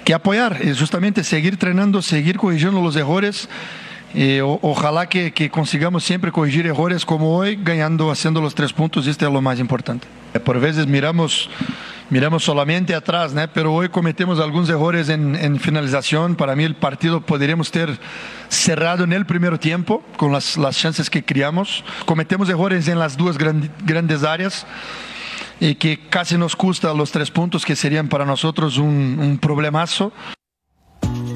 que apoyar, eh, justamente seguir entrenando, seguir corrigiendo los errores. Eh, o- ojalá que, que consigamos siempre corregir errores como hoy, ganando, haciendo los tres puntos, este es lo más importante. Eh, Por veces miramos, miramos solamente atrás, ¿no? pero hoy cometemos algunos errores en, en finalización. Para mí el partido podríamos ter cerrado en el primer tiempo con las, las chances que criamos. Cometemos errores en las dos gran- grandes áreas y que casi nos cuesta los tres puntos que serían para nosotros un, problemazo.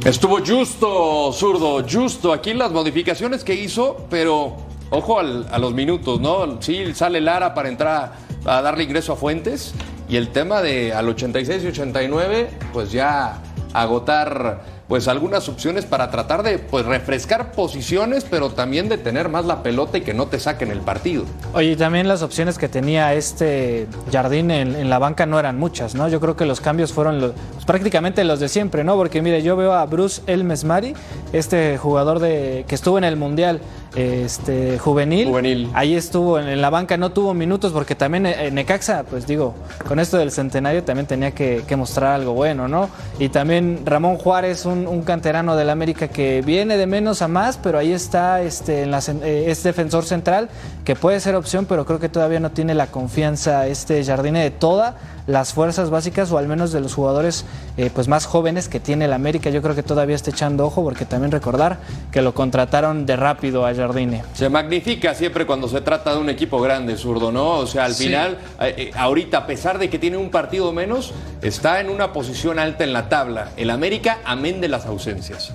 Estuvo justo, zurdo, justo aquí las modificaciones que hizo, pero ojo a los minutos, ¿no? Sí, sale Lara para entrar a, darle ingreso a Fuentes y el tema de al 86 y 89, pues ya agotar pues algunas opciones para tratar de pues refrescar posiciones, pero también de tener más la pelota y que no te saquen el partido. Oye, y también las opciones que tenía este Jardín en, la banca no eran muchas, ¿no? Yo creo que los cambios fueron pues, prácticamente los de siempre, ¿no? Porque mire, yo veo a Bruce Elmesmari, este jugador de que estuvo en el Mundial este, juvenil. Juvenil. Ahí estuvo en, la banca, no tuvo minutos porque también eh, Necaxa, pues digo, con esto del centenario también tenía que, mostrar algo bueno, ¿no? Y también Ramón Juárez, un, canterano del América que viene de menos a más, pero ahí está, este, en la, eh, es defensor central, que puede ser opción, pero creo que todavía no tiene la confianza este Jardine de toda las fuerzas básicas o al menos de los jugadores eh, pues más jóvenes que tiene el América. Yo creo que todavía está echando ojo porque también recordar que lo contrataron de rápido a Jardine. Se magnifica siempre cuando se trata de un equipo grande, zurdo, ¿no? O sea, al final, eh, eh, ahorita, a pesar de que tiene un partido menos, está en una posición alta en la tabla. El América, amén de las ausencias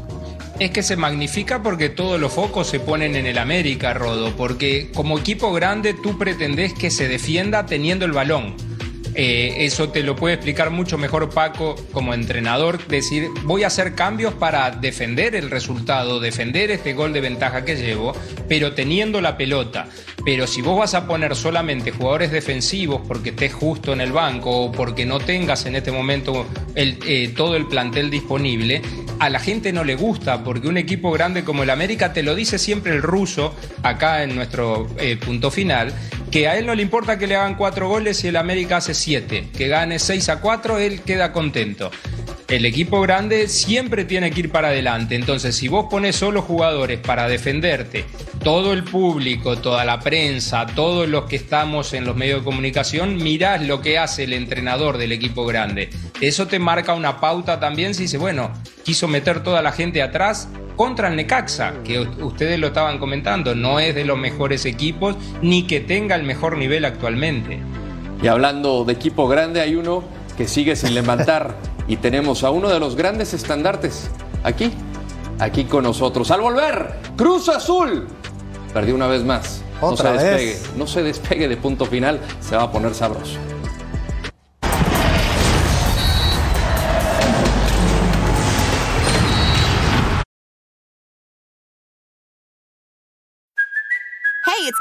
es que se magnifica porque todos los focos se ponen en el América, Rodo, porque como equipo grande tú pretendés que se defienda teniendo el balón. Eh, eso te lo puede explicar mucho mejor Paco como entrenador, decir, voy a hacer cambios para defender el resultado, defender este gol de ventaja que llevo, pero teniendo la pelota. Pero si vos vas a poner solamente jugadores defensivos porque estés justo en el banco o porque no tengas en este momento eh, todo el plantel disponible, a la gente no le gusta porque un equipo grande como el América te lo dice siempre el ruso acá en nuestro eh, punto final, que a él no le importa que le hagan cuatro goles y el América hace siete, que gane seis a cuatro, él queda contento. El equipo grande siempre tiene que ir para adelante, entonces si vos pones solo jugadores para defenderte, todo el público, toda la prensa, todos los que estamos en los medios de comunicación, mirás lo que hace el entrenador del equipo grande. Eso te marca una pauta también si dice, bueno, quiso meter toda la gente atrás, contra el Necaxa, que ustedes lo estaban comentando, no es de los mejores equipos ni que tenga el mejor nivel actualmente. Y hablando de equipo grande, hay uno que sigue sin levantar y tenemos a uno de los grandes estandartes aquí, aquí con nosotros. Al volver, Cruz Azul. Perdió una vez más. no se despegue, no se despegue de punto final, se va a poner sabroso.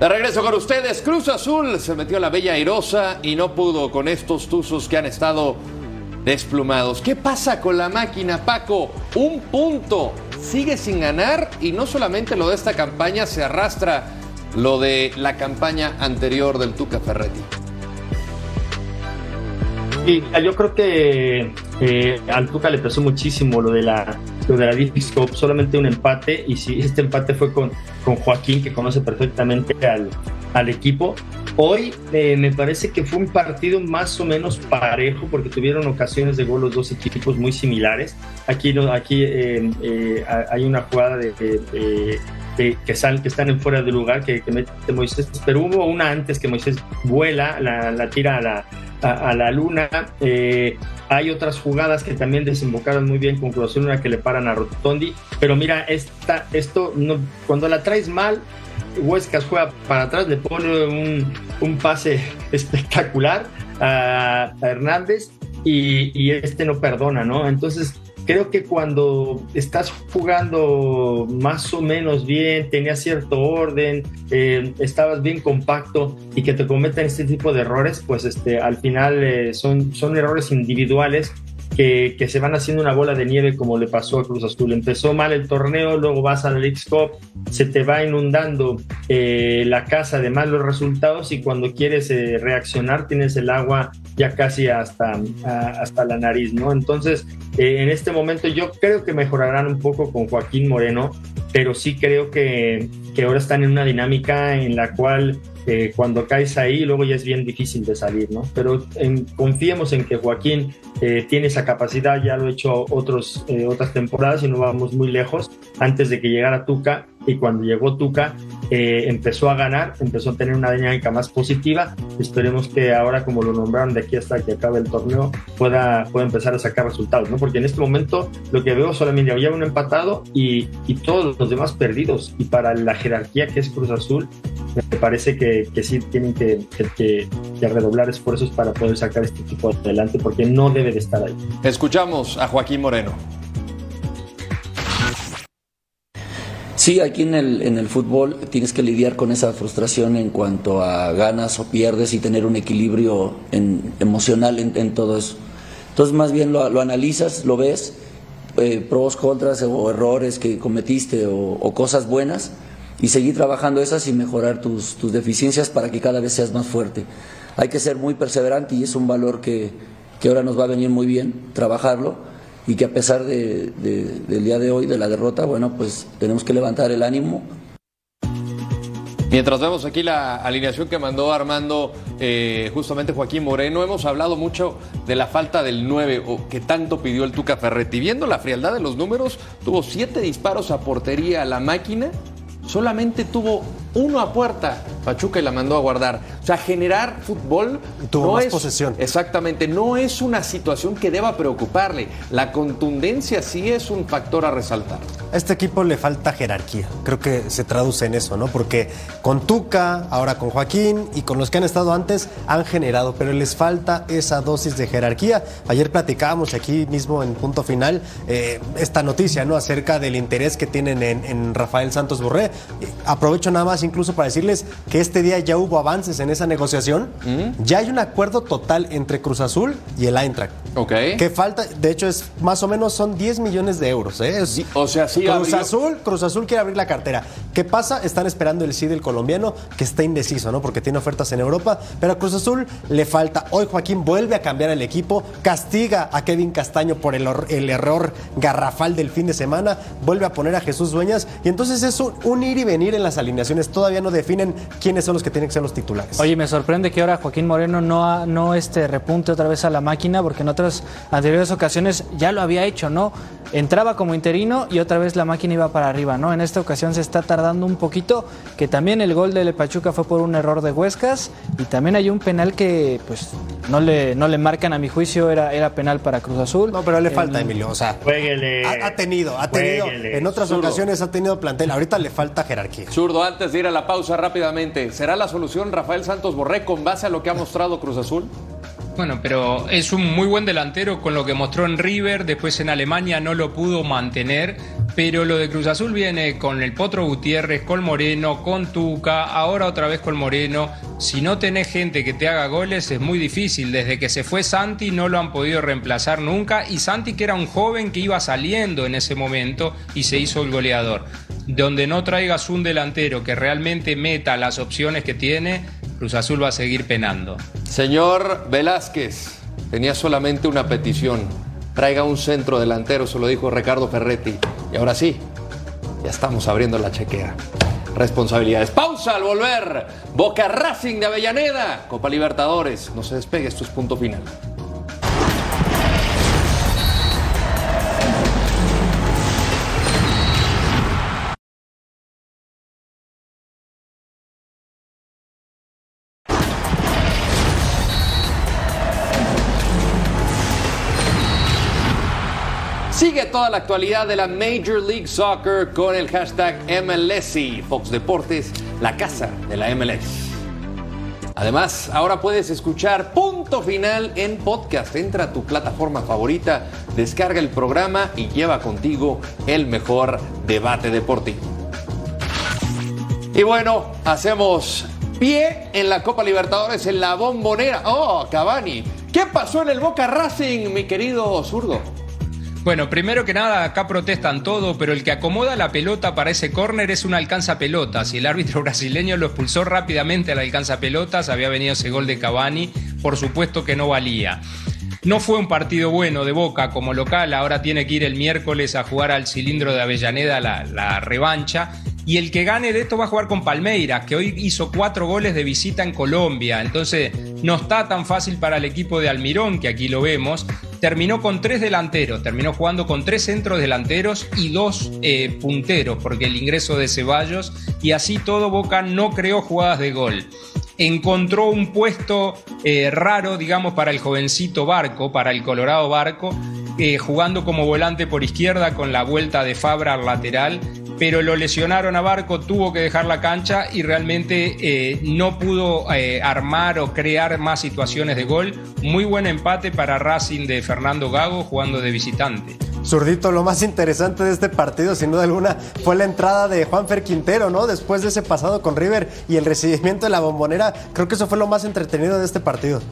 De regreso con ustedes, Cruz Azul se metió a la Bella Airosa y no pudo con estos tuzos que han estado desplumados. ¿Qué pasa con la máquina, Paco? Un punto, sigue sin ganar y no solamente lo de esta campaña, se arrastra lo de la campaña anterior del Tuca Ferretti. Y yo creo que eh, al Tuca le pesó muchísimo lo de la lo de la solamente un empate y si este empate fue con, con Joaquín que conoce perfectamente al, al equipo. Hoy eh, me parece que fue un partido más o menos parejo porque tuvieron ocasiones de gol los dos equipos muy similares. Aquí, aquí eh, hay una jugada de, que, salen, que están en fuera de lugar que, mete Moisés, pero hubo una antes que Moisés vuela, la, la tira a la, a, la luna. Eh, hay otras jugadas que también desembocaron muy bien con Cruz una que le paran a Rotondi. Pero mira, esta, esto no, cuando la traes mal, Huescas juega para atrás, le pone un, un pase espectacular a, a Hernández y, y, este no perdona, ¿no? Entonces creo que cuando estás jugando más o menos bien, tenías cierto orden, eh, estabas bien compacto y que te cometen este tipo de errores, pues este, al final eh, son, son errores individuales que, se van haciendo una bola de nieve como le pasó a Cruz Azul. Empezó mal el torneo, luego vas a la League Cup, se te va inundando eh, la casa de malos resultados y cuando quieres eh, reaccionar tienes el agua ya casi hasta, hasta la nariz, ¿no? Entonces, eh, en este momento yo creo que mejorarán un poco con Joaquín Moreno, pero sí creo que, que ahora están en una dinámica en la cual eh, cuando caes ahí luego ya es bien difícil de salir, ¿no? Pero confiemos en que Joaquín eh, tiene esa capacidad, ya lo he hecho otros, eh, otras temporadas y no vamos muy lejos. Antes de que llegara Tuca, y cuando llegó Tuca eh, empezó a ganar, empezó a tener una dinámica más positiva. Esperemos que ahora, como lo nombraron de aquí hasta que acabe el torneo, pueda, pueda empezar a sacar resultados, ¿no? Porque en este momento lo que veo solamente había un empatado y, y todos los demás perdidos. Y para la jerarquía que es Cruz Azul, me parece que, que sí tienen que, que, que, redoblar esfuerzos para poder sacar este equipo adelante, porque no debe de estar ahí. Escuchamos a Joaquín Moreno. Sí, aquí en el, en el fútbol tienes que lidiar con esa frustración en cuanto a ganas o pierdes y tener un equilibrio en, emocional en, en, todo eso. Entonces más bien lo, lo analizas, lo ves, eh, pros, contras o errores que cometiste o, o, cosas buenas y seguir trabajando esas y mejorar tus, tus deficiencias para que cada vez seas más fuerte. Hay que ser muy perseverante y es un valor que, que ahora nos va a venir muy bien trabajarlo y que a pesar de, de, del día de hoy, de la derrota, bueno, pues tenemos que levantar el ánimo. Mientras vemos aquí la alineación que mandó Armando eh, justamente Joaquín Moreno, hemos hablado mucho de la falta del 9 o que tanto pidió el Tuca Ferretti. Viendo la frialdad de los números, tuvo siete disparos a portería a la máquina, solamente tuvo uno a puerta, Pachuca y la mandó a guardar. O sea, generar fútbol tuvo no más es posesión. Exactamente, no es una situación que deba preocuparle. La contundencia sí es un factor a resaltar. A este equipo le falta jerarquía. Creo que se traduce en eso, ¿no? Porque con Tuca, ahora con Joaquín y con los que han estado antes han generado, pero les falta esa dosis de jerarquía. Ayer platicábamos aquí mismo en punto final eh, esta noticia, ¿no? Acerca del interés que tienen en, en Rafael Santos Borré. Aprovecho nada más incluso para decirles que este día ya hubo avances en esa negociación. ¿Mm? Ya hay un acuerdo total entre Cruz Azul y el Eintracht. Ok. Que falta, de hecho, es más o menos son 10 millones de euros. ¿eh? Es, o sea, sí. Cruz abrió- Azul, Cruz Azul quiere abrir la cartera. ¿Qué pasa? Están esperando el sí del colombiano, que está indeciso, ¿no? Porque tiene ofertas en Europa. Pero a Cruz Azul le falta. Hoy Joaquín vuelve a cambiar el equipo, castiga a Kevin Castaño por el error garrafal del fin de semana, vuelve a poner a Jesús Dueñas. Y entonces es un, un ir y venir en las alineaciones. Todavía no definen quiénes son los que tienen que ser los titulares. Oye, me sorprende que ahora Joaquín Moreno no, ha- no este, repunte otra vez a la máquina, porque en otras anteriores ocasiones ya lo había hecho, ¿no? Entraba como interino y otra vez la máquina iba para arriba, ¿no? En esta ocasión se está tardando un poquito, que también el gol de Pachuca fue por un error de Huescas y también hay un penal que, pues, no le, no le marcan a mi juicio, era, era penal para Cruz Azul. No, pero le El- falta, Emilio. O sea, Jueguele. ha, ha tenido, ha tenido. Jueguele. En otras Zurdo. ocasiones ha tenido plantel. Ahorita le falta jerarquía. Zurdo, antes de ir a la pausa rápidamente, ¿será la solución Rafael Santos Borré con base a lo que ha mostrado Cruz Azul? Bueno, pero es un muy buen delantero con lo que mostró en River, después en Alemania no lo pudo mantener, pero lo de Cruz Azul viene con el Potro Gutiérrez, con Moreno, con Tuca, ahora otra vez con Moreno. Si no tenés gente que te haga goles es muy difícil, desde que se fue Santi no lo han podido reemplazar nunca y Santi que era un joven que iba saliendo en ese momento y se hizo el goleador. Donde no traigas un delantero que realmente meta las opciones que tiene, Cruz Azul va a seguir penando. Señor Velázquez, tenía solamente una petición. Traiga un centro delantero, se lo dijo Ricardo Ferretti. Y ahora sí, ya estamos abriendo la chequera. Responsabilidades. Pausa al volver. Boca Racing de Avellaneda. Copa Libertadores. No se despegue, esto es punto final. Sigue toda la actualidad de la Major League Soccer con el hashtag MLSI. Fox Deportes, la casa de la MLS. Además, ahora puedes escuchar Punto Final en podcast. Entra a tu plataforma favorita, descarga el programa y lleva contigo el mejor debate deportivo. Y bueno, hacemos pie en la Copa Libertadores en la bombonera. Oh, Cavani, ¿Qué pasó en el Boca Racing, mi querido zurdo? Bueno, primero que nada, acá protestan todo, pero el que acomoda la pelota para ese córner es un alcanza pelotas. Y el árbitro brasileño lo expulsó rápidamente al alcanza pelotas. Había venido ese gol de Cavani, por supuesto que no valía. No fue un partido bueno de Boca como local, ahora tiene que ir el miércoles a jugar al cilindro de Avellaneda la, la revancha. Y el que gane de esto va a jugar con Palmeiras, que hoy hizo cuatro goles de visita en Colombia. Entonces no está tan fácil para el equipo de Almirón, que aquí lo vemos. Terminó con tres delanteros, terminó jugando con tres centros delanteros y dos eh, punteros, porque el ingreso de Ceballos y así todo Boca no creó jugadas de gol encontró un puesto eh, raro, digamos, para el jovencito Barco, para el Colorado Barco, eh, jugando como volante por izquierda con la vuelta de Fabra al lateral, pero lo lesionaron a Barco, tuvo que dejar la cancha y realmente eh, no pudo eh, armar o crear más situaciones de gol. Muy buen empate para Racing de Fernando Gago jugando de visitante. Zurdito, lo más interesante de este partido, sin duda alguna, fue la entrada de Juanfer Quintero, ¿no? Después de ese pasado con River y el recibimiento de la bombonera, creo que eso fue lo más entretenido de este partido.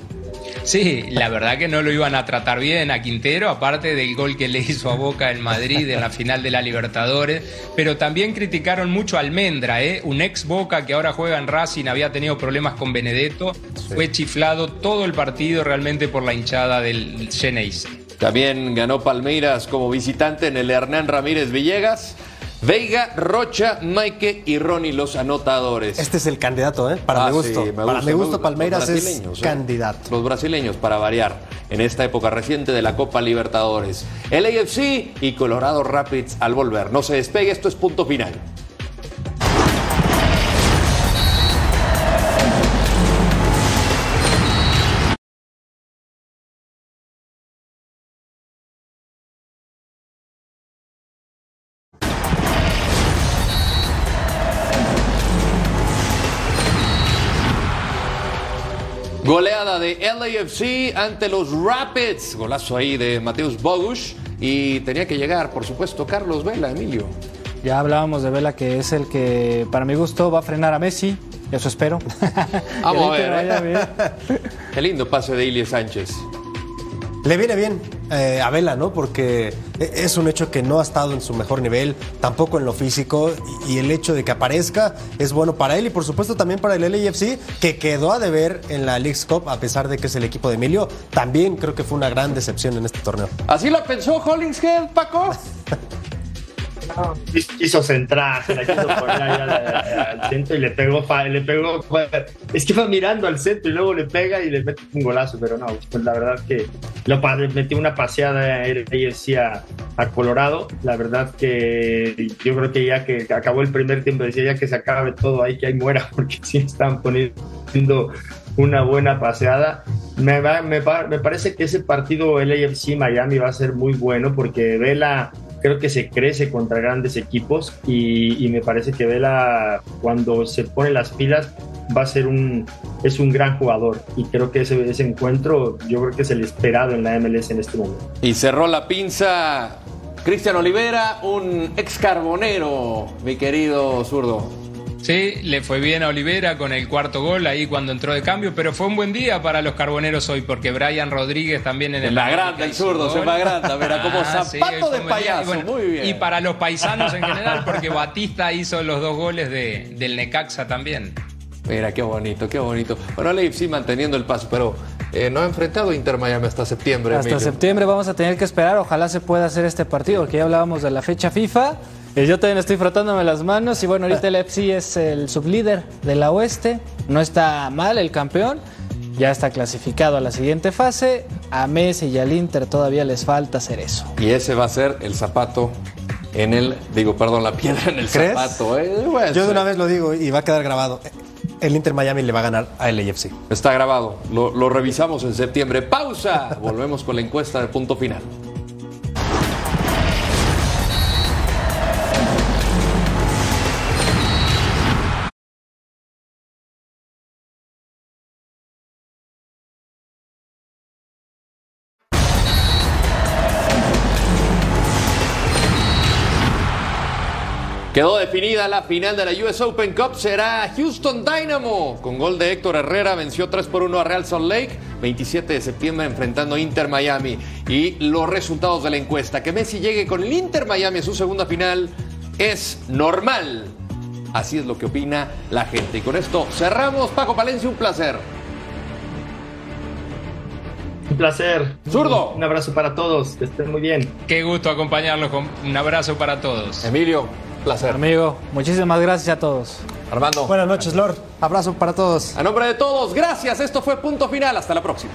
Sí, la verdad que no lo iban a tratar bien a Quintero, aparte del gol que le hizo a Boca en Madrid en la final de la Libertadores, pero también criticaron mucho a Almendra, ¿eh? un ex Boca que ahora juega en Racing, había tenido problemas con Benedetto, fue chiflado todo el partido realmente por la hinchada del Geneise. También ganó Palmeiras como visitante en el Hernán Ramírez Villegas. Veiga, Rocha, Maike y Ronnie los anotadores. Este es el candidato, ¿eh? Para Ah, mi gusto. sí, me Para gusta, mi me gusto. Palmeiras es ¿eh? candidato. Los brasileños para variar en esta época reciente de la Copa Libertadores. El AFC y Colorado Rapids al volver. No se despegue, esto es punto final. LAFC ante los Rapids. Golazo ahí de Mateus Bogush. Y tenía que llegar, por supuesto, Carlos Vela, Emilio. Ya hablábamos de Vela, que es el que, para mi gusto, va a frenar a Messi. Eso espero. Vamos a ver. vaya ¿eh? bien. Qué lindo pase de Ilie Sánchez. Le viene bien eh, a Vela, ¿no? Porque es un hecho que no ha estado en su mejor nivel, tampoco en lo físico, y y el hecho de que aparezca es bueno para él y por supuesto también para el LAFC, que quedó a deber en la League's Cup, a pesar de que es el equipo de Emilio. También creo que fue una gran decepción en este torneo. ¿Así lo pensó Hollingshead, Paco? quiso centrar, se la quiso poner ahí al, centro y le pegó, le pegó, es que va mirando al centro y luego le pega y le mete un golazo, pero no, pues la verdad que lo metió una paseada AFC a, Colorado, la verdad que yo creo que ya que acabó el primer tiempo decía ya que se acabe todo ahí, que ahí muera, porque sí están poniendo una buena paseada. Me, va- me, pa- me parece que ese partido LAFC Miami va a ser muy bueno porque Vela creo que se crece contra grandes equipos y, me parece que Vela cuando se pone las pilas va a ser un es un gran jugador y creo que ese, ese encuentro yo creo que es el esperado en la MLS en este momento. Y cerró la pinza Cristian Olivera, un ex carbonero, mi querido zurdo. Sí, le fue bien a Olivera con el cuarto gol ahí cuando entró de cambio, pero fue un buen día para los carboneros hoy porque Brian Rodríguez también en el me agranda el zurdo, se me agranda, mira, como Ah, sí, zapato de payaso, Y bueno, muy bien. Y para los paisanos en general, porque Batista hizo los dos goles de, del Necaxa también. Mira, qué bonito, qué bonito. Bueno, el AFC manteniendo el paso, pero eh, no ha enfrentado a Inter Miami hasta septiembre. Hasta Emilio. septiembre vamos a tener que esperar. Ojalá se pueda hacer este partido, porque ya hablábamos de la fecha FIFA. Yo también estoy frotándome las manos. Y bueno, ahorita el FC es el sublíder de la Oeste. No está mal el campeón. Ya está clasificado a la siguiente fase. A Messi y al Inter todavía les falta hacer eso. Y ese va a ser el zapato en el, digo, perdón, la piedra en el ¿Crees? zapato. eh, bueno, Yo de una vez lo digo y va a quedar grabado. El Inter Miami le va a ganar a LAFC. Está grabado, lo, lo revisamos en septiembre. Pausa, volvemos con la encuesta de punto final. Quedó definida la final de la US Open Cup. Será Houston Dynamo. Con gol de Héctor Herrera venció 3 por 1 a Real Salt Lake. 27 de septiembre enfrentando Inter Miami. Y los resultados de la encuesta. Que Messi llegue con el Inter Miami a su segunda final es normal. Así es lo que opina la gente. Y con esto cerramos. Paco Palencia, un placer. Un placer. Zurdo. Un abrazo para todos. Que estén muy bien. Qué gusto acompañarlos. Con un abrazo para todos. Emilio, placer. Amigo, muchísimas gracias a todos. Armando. Buenas noches, Lord. Abrazo para todos. A nombre de todos, gracias. Esto fue Punto Final. Hasta la próxima.